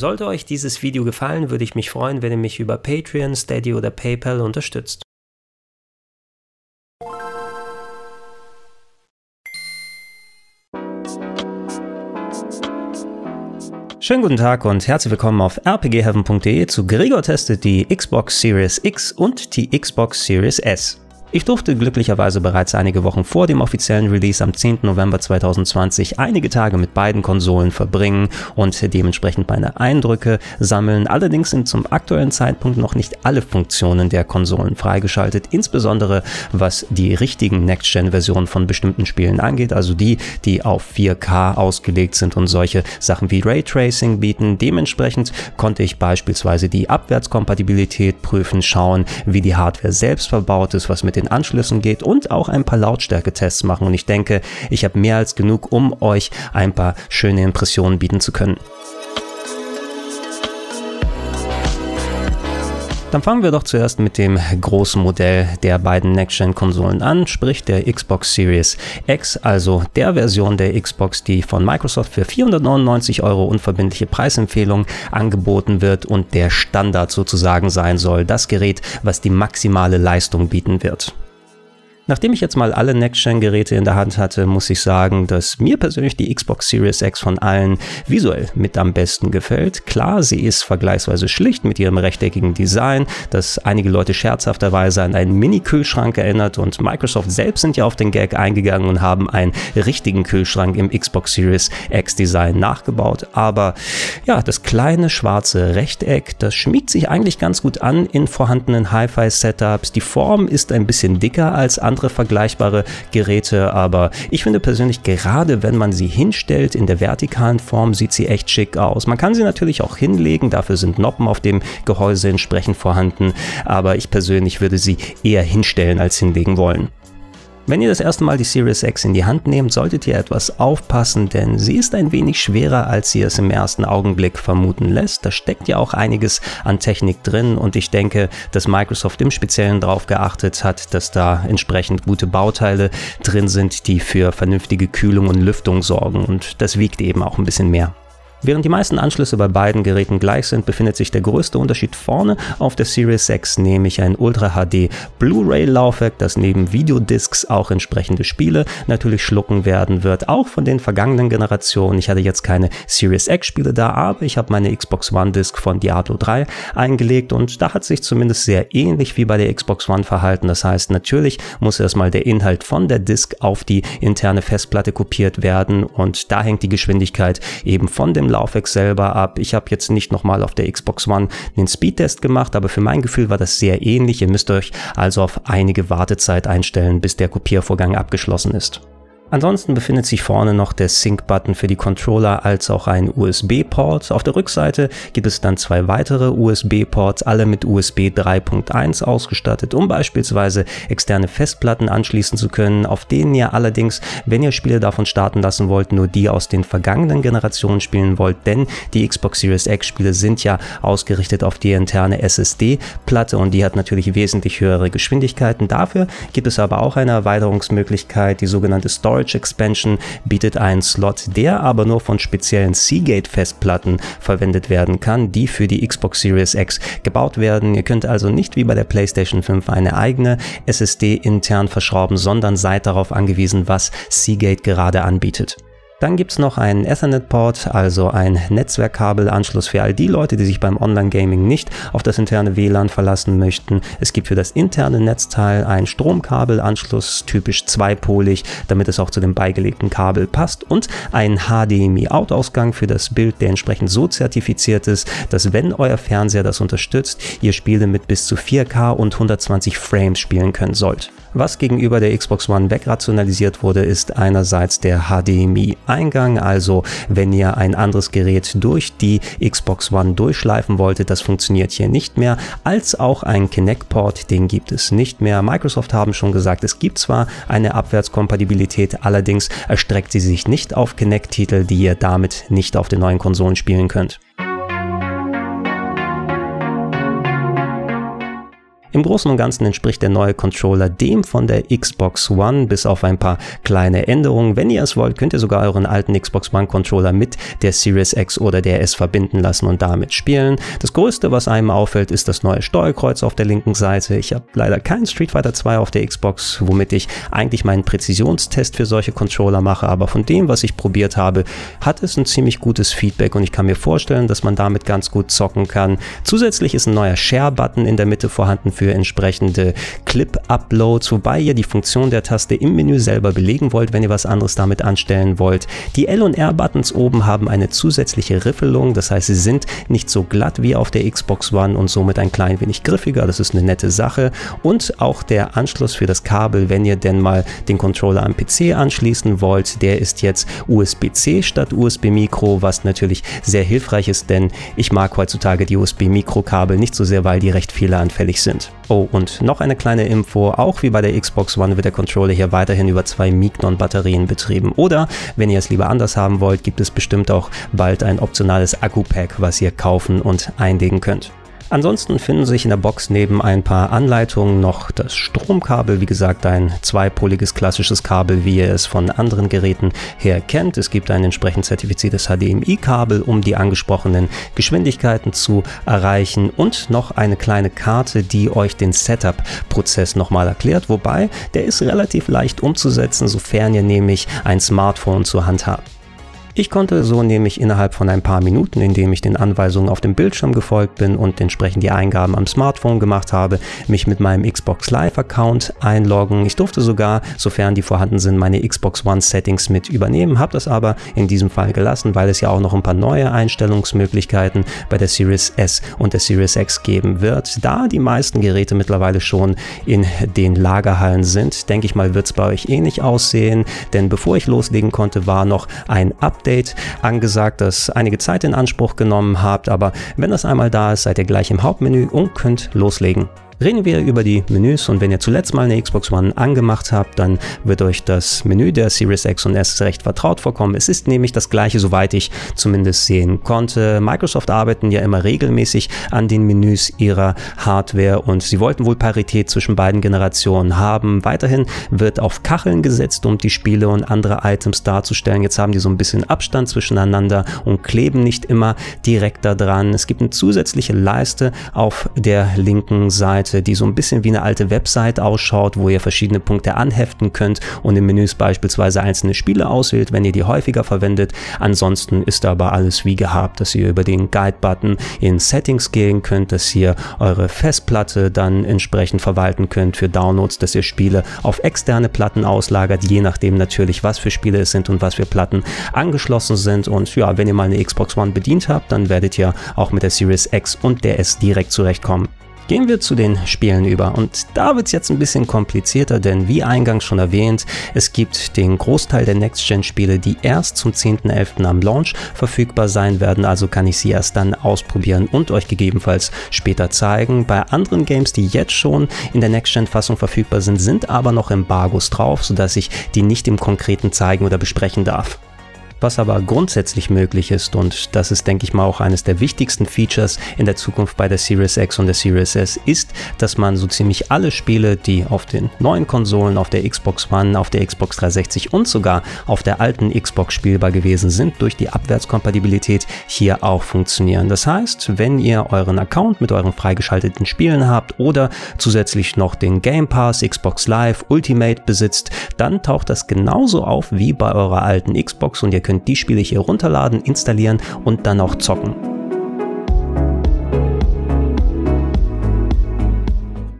Sollte euch dieses Video gefallen, würde ich mich freuen, wenn ihr mich über Patreon, Steady oder PayPal unterstützt. Schönen guten Tag und herzlich willkommen auf rpgheaven.de zu Gregor testet die Xbox Series X und die Xbox Series S. Ich durfte glücklicherweise bereits einige Wochen vor dem offiziellen Release am 10. November 2020 einige Tage mit beiden Konsolen verbringen und dementsprechend meine Eindrücke sammeln. Allerdings sind zum aktuellen Zeitpunkt noch nicht alle Funktionen der Konsolen freigeschaltet, insbesondere was die richtigen Next-Gen-Versionen von bestimmten Spielen angeht, also die, die auf 4K ausgelegt sind und solche Sachen wie Raytracing bieten. Dementsprechend konnte ich beispielsweise die Abwärtskompatibilität prüfen, schauen, wie die Hardware selbst verbaut ist, was mit den Anschlüssen geht und auch ein paar Lautstärketests machen. Und ich denke, ich habe mehr als genug, um euch ein paar schöne Impressionen bieten zu können. Dann fangen wir doch zuerst mit dem großen Modell der beiden Next-Gen-Konsolen an, sprich der Xbox Series X, also der Version der Xbox, die von Microsoft für 499 Euro unverbindliche Preisempfehlung angeboten wird und der Standard sozusagen sein soll, das Gerät, was die maximale Leistung bieten wird. Nachdem ich jetzt mal alle Next-Gen-Geräte in der Hand hatte, muss ich sagen, dass mir persönlich die Xbox Series X von allen visuell mit am besten gefällt. Klar, sie ist vergleichsweise schlicht mit ihrem rechteckigen Design, das einige Leute scherzhafterweise an einen Mini-Kühlschrank erinnert und Microsoft selbst sind ja auf den Gag eingegangen und haben einen richtigen Kühlschrank im Xbox Series X Design nachgebaut. Aber ja, das kleine schwarze Rechteck, das schmiegt sich eigentlich ganz gut an in vorhandenen Hi-Fi-Setups. Die Form ist ein bisschen dicker als andere andere vergleichbare Geräte, aber ich finde persönlich, gerade wenn man sie hinstellt in der vertikalen Form, sieht sie echt schick aus. Man kann sie natürlich auch hinlegen, dafür sind Noppen auf dem Gehäuse entsprechend vorhanden, aber ich persönlich würde sie eher hinstellen als hinlegen wollen. Wenn ihr das erste Mal die Series X in die Hand nehmt, solltet ihr etwas aufpassen, denn sie ist ein wenig schwerer, als sie es im ersten Augenblick vermuten lässt. Da steckt ja auch einiges an Technik drin und ich denke, dass Microsoft im Speziellen darauf geachtet hat, dass da entsprechend gute Bauteile drin sind, die für vernünftige Kühlung und Lüftung sorgen und das wiegt eben auch ein bisschen mehr. Während die meisten Anschlüsse bei beiden Geräten gleich sind, befindet sich der größte Unterschied vorne auf der Series 6, nämlich ein Ultra HD Blu-ray-Laufwerk, das neben Videodiscs auch entsprechende Spiele natürlich schlucken werden wird, auch von den vergangenen Generationen. Ich hatte jetzt keine Series X Spiele da, aber ich habe meine Xbox One Disc von Diablo 3 eingelegt und da hat sich zumindest sehr ähnlich wie bei der Xbox One verhalten. Das heißt, natürlich muss erstmal der Inhalt von der Disc auf die interne Festplatte kopiert werden und da hängt die Geschwindigkeit eben von dem Laufwerk selber ab. Ich habe jetzt nicht nochmal auf der Xbox One den Speedtest gemacht, aber für mein Gefühl war das sehr ähnlich. Ihr müsst euch also auf einige Wartezeit einstellen, bis der Kopiervorgang abgeschlossen ist. Ansonsten befindet sich vorne noch der Sync-Button für die Controller als auch ein USB-Port. Auf der Rückseite gibt es dann zwei weitere USB-Ports, alle mit USB 3.1 ausgestattet, um beispielsweise externe Festplatten anschließen zu können, auf denen ihr allerdings, wenn ihr Spiele davon starten lassen wollt, nur die aus den vergangenen Generationen spielen wollt, denn die Xbox Series X Spiele sind ja ausgerichtet auf die interne SSD-Platte und die hat natürlich wesentlich höhere Geschwindigkeiten. Dafür gibt es aber auch eine Erweiterungsmöglichkeit, die sogenannte Storage Storage Expansion bietet einen Slot, der aber nur von speziellen Seagate-Festplatten verwendet werden kann, die für die Xbox Series X gebaut werden. Ihr könnt also nicht wie bei der PlayStation 5 eine eigene SSD intern verschrauben, sondern seid darauf angewiesen, was Seagate gerade anbietet. Dann gibt es noch einen Ethernet-Port, also ein Netzwerkkabelanschluss für all die Leute, die sich beim Online-Gaming nicht auf das interne WLAN verlassen möchten. Es gibt für das interne Netzteil einen Stromkabelanschluss, typisch zweipolig, damit es auch zu dem beigelegten Kabel passt und einen HDMI-Out-Ausgang für das Bild, der entsprechend so zertifiziert ist, dass wenn euer Fernseher das unterstützt, ihr Spiele mit bis zu 4K und 120 Frames spielen können sollt. Was gegenüber der Xbox One wegrationalisiert wurde, ist einerseits der HDMI-Eingang, also wenn ihr ein anderes Gerät durch die Xbox One durchschleifen wolltet, das funktioniert hier nicht mehr, als auch ein Kinect-Port, den gibt es nicht mehr. Microsoft haben schon gesagt, es gibt zwar eine Abwärtskompatibilität, allerdings erstreckt sie sich nicht auf Kinect-Titel, die ihr damit nicht auf den neuen Konsolen spielen könnt. Im Großen und Ganzen entspricht der neue Controller dem von der Xbox One, bis auf ein paar kleine Änderungen. Wenn ihr es wollt, könnt ihr sogar euren alten Xbox One Controller mit der Series X oder der S verbinden lassen und damit spielen. Das größte, was einem auffällt, ist das neue Steuerkreuz auf der linken Seite. Ich habe leider kein Street Fighter 2 auf der Xbox, womit ich eigentlich meinen Präzisionstest für solche Controller mache, aber von dem, was ich probiert habe, hat es ein ziemlich gutes Feedback und ich kann mir vorstellen, dass man damit ganz gut zocken kann. Zusätzlich ist ein neuer Share-Button in der Mitte vorhanden für entsprechende Clip-Uploads, wobei ihr die Funktion der Taste im Menü selber belegen wollt, wenn ihr was anderes damit anstellen wollt. Die L- und R-Buttons oben haben eine zusätzliche Riffelung, das heißt, sie sind nicht so glatt wie auf der Xbox One und somit ein klein wenig griffiger. Das ist eine nette Sache. Und auch der Anschluss für das Kabel, wenn ihr denn mal den Controller am PC anschließen wollt, der ist jetzt USB-C statt USB-Mikro, was natürlich sehr hilfreich ist, denn ich mag heutzutage die USB-Mikrokabel nicht so sehr, weil die recht fehleranfällig sind. Oh, und noch eine kleine Info, auch wie bei der Xbox One wird der Controller hier weiterhin über zwei Mignon-Batterien betrieben. Oder, wenn ihr es lieber anders haben wollt, gibt es bestimmt auch bald ein optionales Akku-Pack, was ihr kaufen und einlegen könnt. Ansonsten finden sich in der Box neben ein paar Anleitungen noch das Stromkabel, wie gesagt ein zweipoliges klassisches Kabel, wie ihr es von anderen Geräten her kennt. Es gibt ein entsprechend zertifiziertes HDMI-Kabel, um die angesprochenen Geschwindigkeiten zu erreichen und noch eine kleine Karte, die euch den Setup-Prozess nochmal erklärt, wobei der ist relativ leicht umzusetzen, sofern ihr nämlich ein Smartphone zur Hand habt. Ich konnte so nämlich innerhalb von ein paar Minuten, indem ich den Anweisungen auf dem Bildschirm gefolgt bin und entsprechend die Eingaben am Smartphone gemacht habe, mich mit meinem Xbox Live Account einloggen. Ich durfte sogar, sofern die vorhanden sind, meine Xbox One Settings mit übernehmen, habe das aber in diesem Fall gelassen, weil es ja auch noch ein paar neue Einstellungsmöglichkeiten bei der Series S und der Series X geben wird. Da die meisten Geräte mittlerweile schon in den Lagerhallen sind, denke ich mal, wird es bei euch ähnlich aussehen, denn bevor ich loslegen konnte, war noch ein Update Update angesagt, das einige Zeit in Anspruch genommen habt, aber wenn das einmal da ist, seid ihr gleich im Hauptmenü und könnt loslegen. Reden wir über die Menüs und wenn ihr zuletzt mal eine Xbox One angemacht habt, dann wird euch das Menü der Series X und S recht vertraut vorkommen. Es ist nämlich das gleiche, soweit ich zumindest sehen konnte. Microsoft arbeiten ja immer regelmäßig an den Menüs ihrer Hardware und sie wollten wohl Parität zwischen beiden Generationen haben. Weiterhin wird auf Kacheln gesetzt, um die Spiele und andere Items darzustellen. Jetzt haben die so ein bisschen Abstand zwischeneinander und kleben nicht immer direkt da dran. Es gibt eine zusätzliche Leiste auf der linken Seite Seite, die so ein bisschen wie eine alte Website ausschaut, wo ihr verschiedene Punkte anheften könnt und in Menüs beispielsweise einzelne Spiele auswählt, wenn ihr die häufiger verwendet. Ansonsten ist aber alles wie gehabt, dass ihr über den Guide-Button in Settings gehen könnt, dass ihr eure Festplatte dann entsprechend verwalten könnt für Downloads, dass ihr Spiele auf externe Platten auslagert, je nachdem natürlich, was für Spiele es sind und was für Platten angeschlossen sind. Und ja, wenn ihr mal eine Xbox One bedient habt, dann werdet ihr auch mit der Series X und der S direkt zurechtkommen. Gehen wir zu den Spielen über und da wird es jetzt ein bisschen komplizierter, denn wie eingangs schon erwähnt, es gibt den Großteil der Next-Gen-Spiele, die erst zum 10.11. am Launch verfügbar sein werden, also kann ich sie erst dann ausprobieren und euch gegebenenfalls später zeigen. Bei anderen Games, die jetzt schon in der Next-Gen-Fassung verfügbar sind, sind aber noch Embargos drauf, sodass ich die nicht im Konkreten zeigen oder besprechen darf. Was aber grundsätzlich möglich ist, und das ist, denke ich mal, auch eines der wichtigsten Features in der Zukunft bei der Series X und der Series S, ist, dass man so ziemlich alle Spiele, die auf den neuen Konsolen, auf der Xbox One, auf der Xbox 360 und sogar auf der alten Xbox spielbar gewesen sind, durch die Abwärtskompatibilität hier auch funktionieren. Das heißt, wenn ihr euren Account mit euren freigeschalteten Spielen habt oder zusätzlich noch den Game Pass, Xbox Live, Ultimate besitzt, dann taucht das genauso auf wie bei eurer alten Xbox und ihr könnt könnt die Spiele hier runterladen, installieren und dann auch zocken.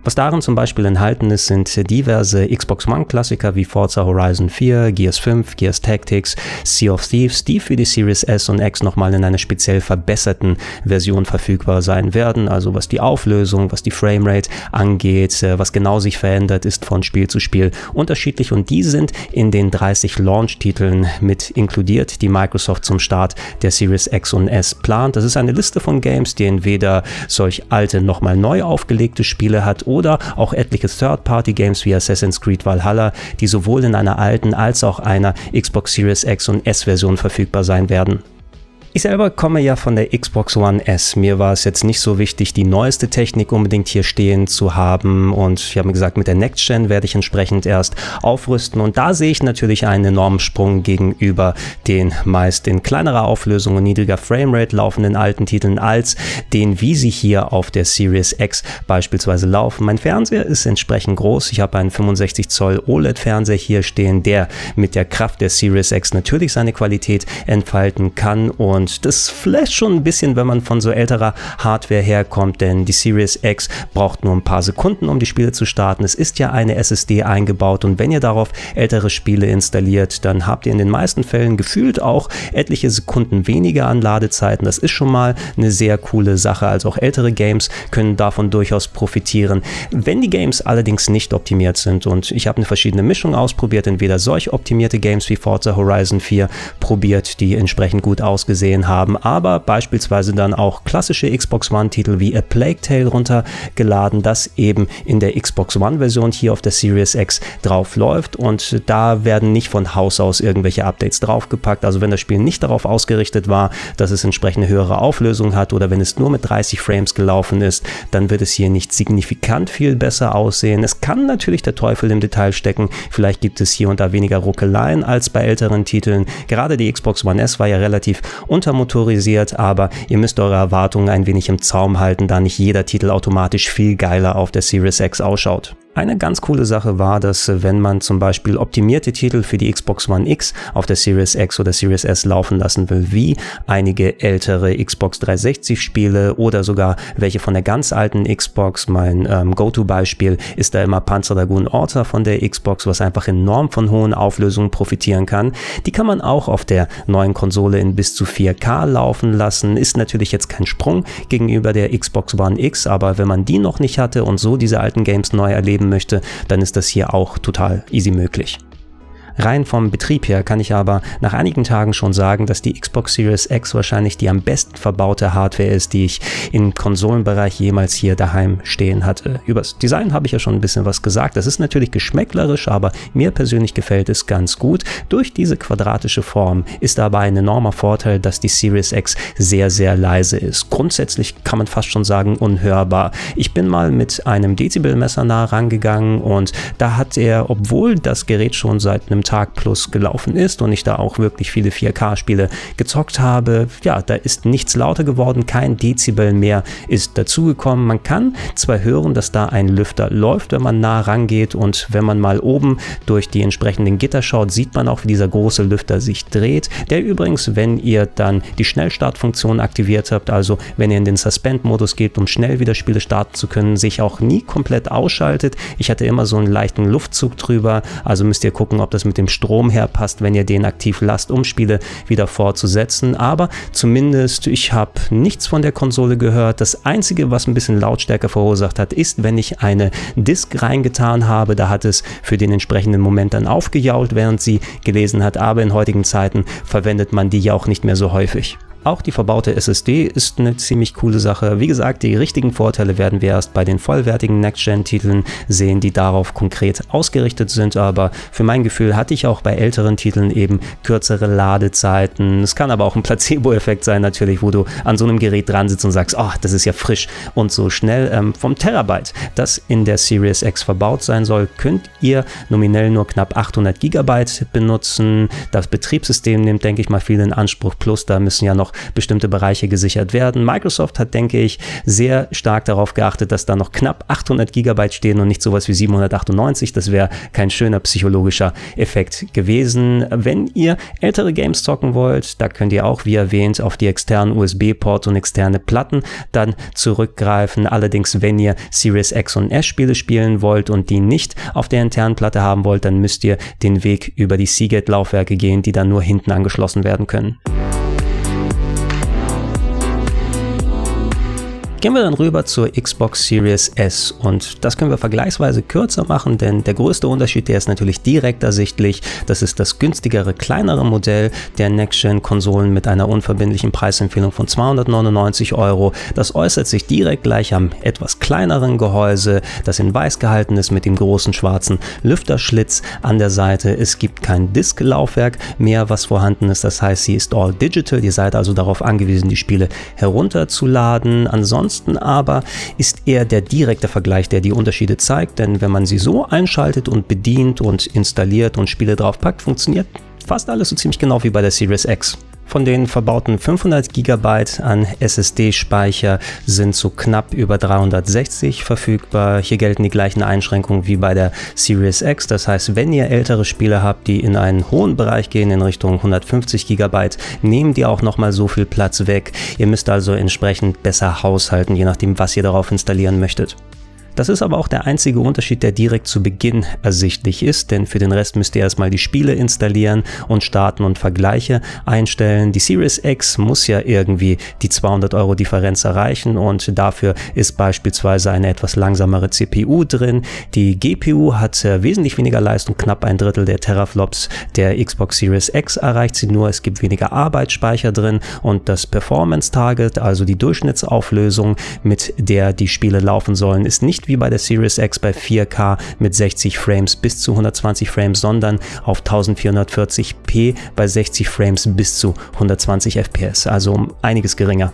Was darin zum Beispiel enthalten ist, sind diverse Xbox One-Klassiker wie Forza Horizon 4, Gears 5, Gears Tactics, Sea of Thieves, die für die Series S und X nochmal in einer speziell verbesserten Version verfügbar sein werden. Also was die Auflösung, was die Framerate angeht, äh, was genau sich verändert, ist von Spiel zu Spiel unterschiedlich und die sind in den 30 Launch-Titeln mit inkludiert, die Microsoft zum Start der Series X und S plant. Das ist eine Liste von Games, die entweder solch alte, nochmal neu aufgelegte Spiele hat oder auch etliche Third-Party-Games wie Assassin's Creed Valhalla, die sowohl in einer alten als auch einer Xbox Series X und S-Version verfügbar sein werden. Ich selber komme ja von der Xbox One S. Mir war es jetzt nicht so wichtig, die neueste Technik unbedingt hier stehen zu haben. Und ich habe mir gesagt, mit der Next Gen werde ich entsprechend erst aufrüsten. Und da sehe ich natürlich einen enormen Sprung gegenüber den meist in kleinerer Auflösung und niedriger Framerate laufenden alten Titeln als den, wie sie hier auf der Series X beispielsweise laufen. Mein Fernseher ist entsprechend groß. Ich habe einen 65 Zoll OLED-Fernseher hier stehen, der mit der Kraft der Series X natürlich seine Qualität entfalten kann. Und und das flasht schon ein bisschen, wenn man von so älterer Hardware herkommt, denn die Series X braucht nur ein paar Sekunden, um die Spiele zu starten. Es ist ja eine SSD eingebaut und wenn ihr darauf ältere Spiele installiert, dann habt ihr in den meisten Fällen gefühlt auch etliche Sekunden weniger an Ladezeiten. Das ist schon mal eine sehr coole Sache. Also auch ältere Games können davon durchaus profitieren. Wenn die Games allerdings nicht optimiert sind und ich habe eine verschiedene Mischung ausprobiert, entweder solch optimierte Games wie Forza Horizon 4 probiert, die entsprechend gut ausgesehen gesehen haben, aber beispielsweise dann auch klassische Xbox One-Titel wie A Plague Tale runtergeladen, das eben in der Xbox One-Version hier auf der Series X drauf läuft und da werden nicht von Haus aus irgendwelche Updates draufgepackt. Also wenn das Spiel nicht darauf ausgerichtet war, dass es entsprechende höhere Auflösung hat oder wenn es nur mit 30 Frames gelaufen ist, dann wird es hier nicht signifikant viel besser aussehen. Es kann natürlich der Teufel im Detail stecken. Vielleicht gibt es hier und da weniger Ruckeleien als bei älteren Titeln. Gerade die Xbox One S war ja relativ untermotorisiert, aber ihr müsst eure Erwartungen ein wenig im Zaum halten, da nicht jeder Titel automatisch viel geiler auf der Series X ausschaut. Eine ganz coole Sache war, dass äh, wenn man zum Beispiel optimierte Titel für die Xbox One X auf der Series X oder Series S laufen lassen will, wie einige ältere Xbox 360 Spiele oder sogar welche von der ganz alten Xbox, mein ähm, Go-To-Beispiel ist da immer Panzer Dragoon Orta von der Xbox, was einfach enorm von hohen Auflösungen profitieren kann. Die kann man auch auf der neuen Konsole in bis zu 4K laufen lassen. Ist natürlich jetzt kein Sprung gegenüber der Xbox One X, aber wenn man die noch nicht hatte und so diese alten Games neu erlebt, geben möchte, dann ist das hier auch total easy möglich. Rein vom Betrieb her kann ich aber nach einigen Tagen schon sagen, dass die Xbox Series X wahrscheinlich die am besten verbaute Hardware ist, die ich im Konsolenbereich jemals hier daheim stehen hatte. Übers Design habe ich ja schon ein bisschen was gesagt. Das ist natürlich geschmäcklerisch, aber mir persönlich gefällt es ganz gut. Durch diese quadratische Form ist aber ein enormer Vorteil, dass die Series X sehr, sehr leise ist. Grundsätzlich kann man fast schon sagen unhörbar. Ich bin mal mit einem Dezibelmesser nah rangegangen und da hat er, obwohl das Gerät schon seit einem Tag plus gelaufen ist und ich da auch wirklich viele 4K-Spiele gezockt habe, ja, da ist nichts lauter geworden, kein Dezibel mehr ist dazugekommen. Man kann zwar hören, dass da ein Lüfter läuft, wenn man nah rangeht und wenn man mal oben durch die entsprechenden Gitter schaut, sieht man auch, wie dieser große Lüfter sich dreht. Der übrigens, wenn ihr dann die Schnellstartfunktion aktiviert habt, also wenn ihr in den Suspend-Modus geht, um schnell wieder Spiele starten zu können, sich auch nie komplett ausschaltet. Ich hatte immer so einen leichten Luftzug drüber, also müsst ihr gucken, ob das mit dem Strom herpasst, wenn ihr den aktiv lasst, um Spiele wieder fortzusetzen. Aber zumindest, ich habe nichts von der Konsole gehört. Das Einzige, was ein bisschen Lautstärke verursacht hat, ist, wenn ich eine Disk reingetan habe. Da hat es für den entsprechenden Moment dann aufgejault, während sie gelesen hat. Aber in heutigen Zeiten verwendet man die ja auch nicht mehr so häufig. Auch die verbaute SSD ist eine ziemlich coole Sache. Wie gesagt, die richtigen Vorteile werden wir erst bei den vollwertigen Next-Gen-Titeln sehen, die darauf konkret ausgerichtet sind. Aber für mein Gefühl hatte ich auch bei älteren Titeln eben kürzere Ladezeiten. Es kann aber auch ein Placebo-Effekt sein, natürlich, wo du an so einem Gerät dran sitzt und sagst, oh, das ist ja frisch und so schnell. Ähm, vom Terabyte, das in der Series X verbaut sein soll, könnt ihr nominell nur knapp 800 Gigabyte benutzen. Das Betriebssystem nimmt, denke ich mal, viel in Anspruch. Plus, da müssen ja noch noch bestimmte Bereiche gesichert werden. Microsoft hat, denke ich, sehr stark darauf geachtet, dass da noch knapp 800 Gigabyte stehen und nicht sowas wie 798. Das wäre kein schöner psychologischer Effekt gewesen. Wenn ihr ältere Games zocken wollt, da könnt ihr auch, wie erwähnt, auf die externen USB-Ports und externe Platten dann zurückgreifen. Allerdings, wenn ihr Series X und S Spiele spielen wollt und die nicht auf der internen Platte haben wollt, dann müsst ihr den Weg über die Seagate-Laufwerke gehen, die dann nur hinten angeschlossen werden können. Gehen wir dann rüber zur Xbox Series S und das können wir vergleichsweise kürzer machen, denn der größte Unterschied, der ist natürlich direkt ersichtlich. Das ist das günstigere, kleinere Modell der Next-Gen-Konsolen mit einer unverbindlichen Preisempfehlung von 299 Euro. Das äußert sich direkt gleich am etwas kleineren Gehäuse, das in weiß gehalten ist mit dem großen schwarzen Lüfterschlitz an der Seite. Es gibt kein Disk-Laufwerk mehr, was vorhanden ist. Das heißt, sie ist all digital. Ihr seid also darauf angewiesen, die Spiele herunterzuladen. Ansonsten Ansonsten aber ist eher der direkte Vergleich, der die Unterschiede zeigt, denn wenn man sie so einschaltet und bedient und installiert und Spiele draufpackt, funktioniert fast alles so ziemlich genau wie bei der Series X. Von den verbauten 500 GB an SSD-Speicher sind so knapp über 360 verfügbar. Hier gelten die gleichen Einschränkungen wie bei der Series X. Das heißt, wenn ihr ältere Spiele habt, die in einen hohen Bereich gehen, in Richtung 150 GB, nehmen die auch nochmal so viel Platz weg. Ihr müsst also entsprechend besser haushalten, je nachdem, was ihr darauf installieren möchtet. Das ist aber auch der einzige Unterschied, der direkt zu Beginn ersichtlich ist, denn für den Rest müsst ihr erstmal die Spiele installieren und starten und Vergleiche einstellen. Die Series X muss ja irgendwie die 200 Euro Differenz erreichen und dafür ist beispielsweise eine etwas langsamere CPU drin. Die GPU hat äh, wesentlich weniger Leistung, knapp ein Drittel der Teraflops der Xbox Series X erreicht sie nur. Es gibt weniger Arbeitsspeicher drin und das Performance Target, also die Durchschnittsauflösung, mit der die Spiele laufen sollen, ist nicht wie bei der Series X bei 4K mit 60 Frames bis zu 120 Frames, sondern auf 1440p bei 60 Frames bis zu 120 FPS, also um einiges geringer.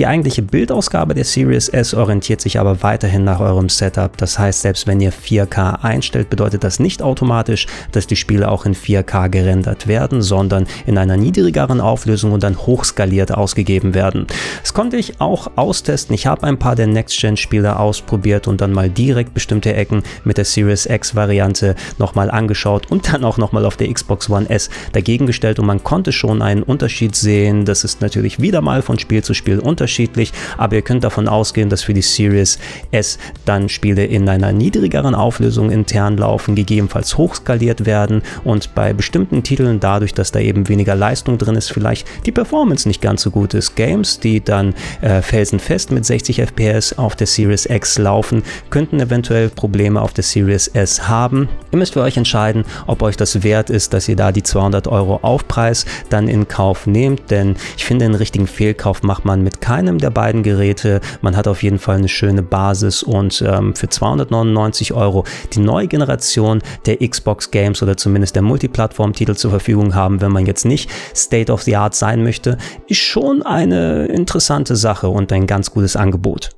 Die eigentliche Bildausgabe der Series S orientiert sich aber weiterhin nach eurem Setup. Das heißt, selbst wenn ihr 4K einstellt, bedeutet das nicht automatisch, dass die Spiele auch in 4K gerendert werden, sondern in einer niedrigeren Auflösung und dann hochskaliert ausgegeben werden. Das konnte ich auch austesten. Ich habe ein paar der Next-Gen-Spiele ausprobiert und dann mal direkt bestimmte Ecken mit der Series X-Variante nochmal angeschaut und dann auch nochmal auf der Xbox One S dagegen gestellt und man konnte schon einen Unterschied sehen. Das ist natürlich wieder mal von Spiel zu Spiel unterschiedlich unterschiedlich, aber ihr könnt davon ausgehen, dass für die Series S dann Spiele in einer niedrigeren Auflösung intern laufen, gegebenenfalls hochskaliert werden und bei bestimmten Titeln dadurch, dass da eben weniger Leistung drin ist, vielleicht die Performance nicht ganz so gut ist. Games, die dann äh, felsenfest mit 60 FPS auf der Series X laufen, könnten eventuell Probleme auf der Series S haben. Ihr müsst für euch entscheiden, ob euch das wert ist, dass ihr da die 200 Euro Aufpreis dann in Kauf nehmt, denn ich finde, einen richtigen Fehlkauf macht man mit keinem der beiden Geräte. Man hat auf jeden Fall eine schöne Basis und ähm, für 299 Euro die neue Generation der Xbox Games oder zumindest der Multiplattform-Titel zur Verfügung haben, wenn man jetzt nicht State of the Art sein möchte, ist schon eine interessante Sache und ein ganz gutes Angebot.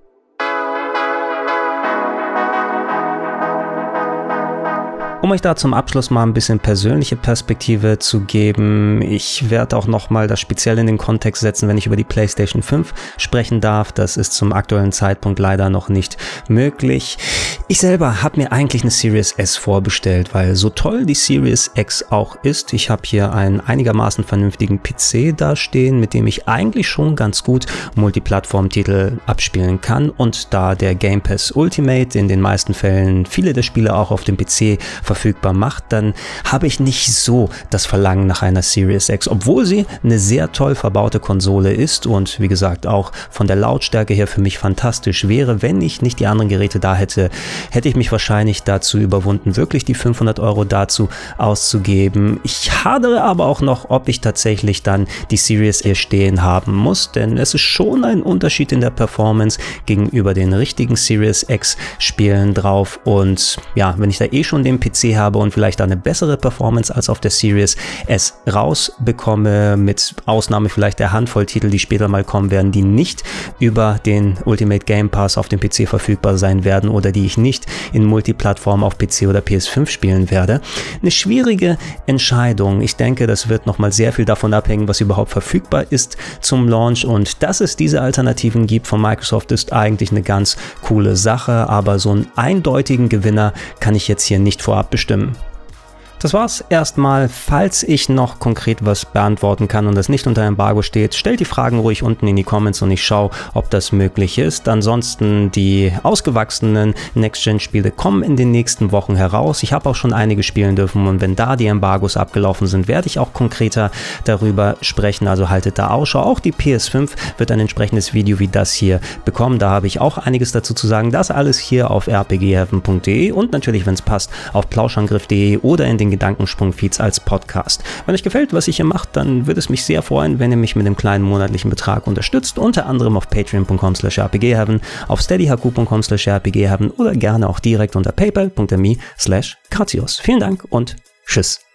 Um euch da zum Abschluss mal ein bisschen persönliche Perspektive zu geben, ich werde auch nochmal das speziell in den Kontext setzen, wenn ich über die PlayStation 5 sprechen darf. Das ist zum aktuellen Zeitpunkt leider noch nicht möglich. Ich selber habe mir eigentlich eine Series S vorbestellt, weil so toll die Series X auch ist, ich habe hier einen einigermaßen vernünftigen PC dastehen, mit dem ich eigentlich schon ganz gut Multiplattform-Titel abspielen kann und da der Game Pass Ultimate in den meisten Fällen viele der Spiele auch auf dem PC verfügbar macht, dann habe ich nicht so das Verlangen nach einer Series X, obwohl sie eine sehr toll verbaute Konsole ist und wie gesagt auch von der Lautstärke her für mich fantastisch wäre. Wenn ich nicht die anderen Geräte da hätte, hätte ich mich wahrscheinlich dazu überwunden, wirklich die 500 Euro dazu auszugeben. Ich hadere aber auch noch, ob ich tatsächlich dann die Series S stehen haben muss, denn es ist schon ein Unterschied in der Performance gegenüber den richtigen Series X Spielen drauf und ja, wenn ich da eh schon den PC Habe und vielleicht eine bessere Performance als auf der Series S rausbekomme, mit Ausnahme vielleicht der Handvoll Titel, die später mal kommen werden, die nicht über den Ultimate Game Pass auf dem PC verfügbar sein werden oder die ich nicht in Multiplattform auf PC oder PS5 spielen werde. Eine schwierige Entscheidung. Ich denke, das wird nochmal sehr viel davon abhängen, was überhaupt verfügbar ist zum Launch und dass es diese Alternativen gibt von Microsoft ist eigentlich eine ganz coole Sache, aber so einen eindeutigen Gewinner kann ich jetzt hier nicht vorab bestimmen. Das war's erstmal. Falls ich noch konkret was beantworten kann und das nicht unter Embargo steht, stellt die Fragen ruhig unten in die Comments und ich schaue, ob das möglich ist. Ansonsten die ausgewachsenen Next-Gen-Spiele kommen in den nächsten Wochen heraus. Ich habe auch schon einige spielen dürfen und wenn da die Embargos abgelaufen sind, werde ich auch konkreter darüber sprechen. Also haltet da Ausschau. Auch die PS5 wird ein entsprechendes Video wie das hier bekommen. Da habe ich auch einiges dazu zu sagen. Das alles hier auf rpgheaven.de und natürlich, wenn es passt, auf plauschangriff.de oder in den Gedankensprung-Feeds als Podcast. Wenn euch gefällt, was ich hier mache, dann würde es mich sehr freuen, wenn ihr mich mit einem kleinen monatlichen Betrag unterstützt, unter anderem auf patreon.com slash rpgheaven, auf steadyhq.com slash rpgheaven oder gerne auch direkt unter paypal.me slash Vielen Dank und tschüss.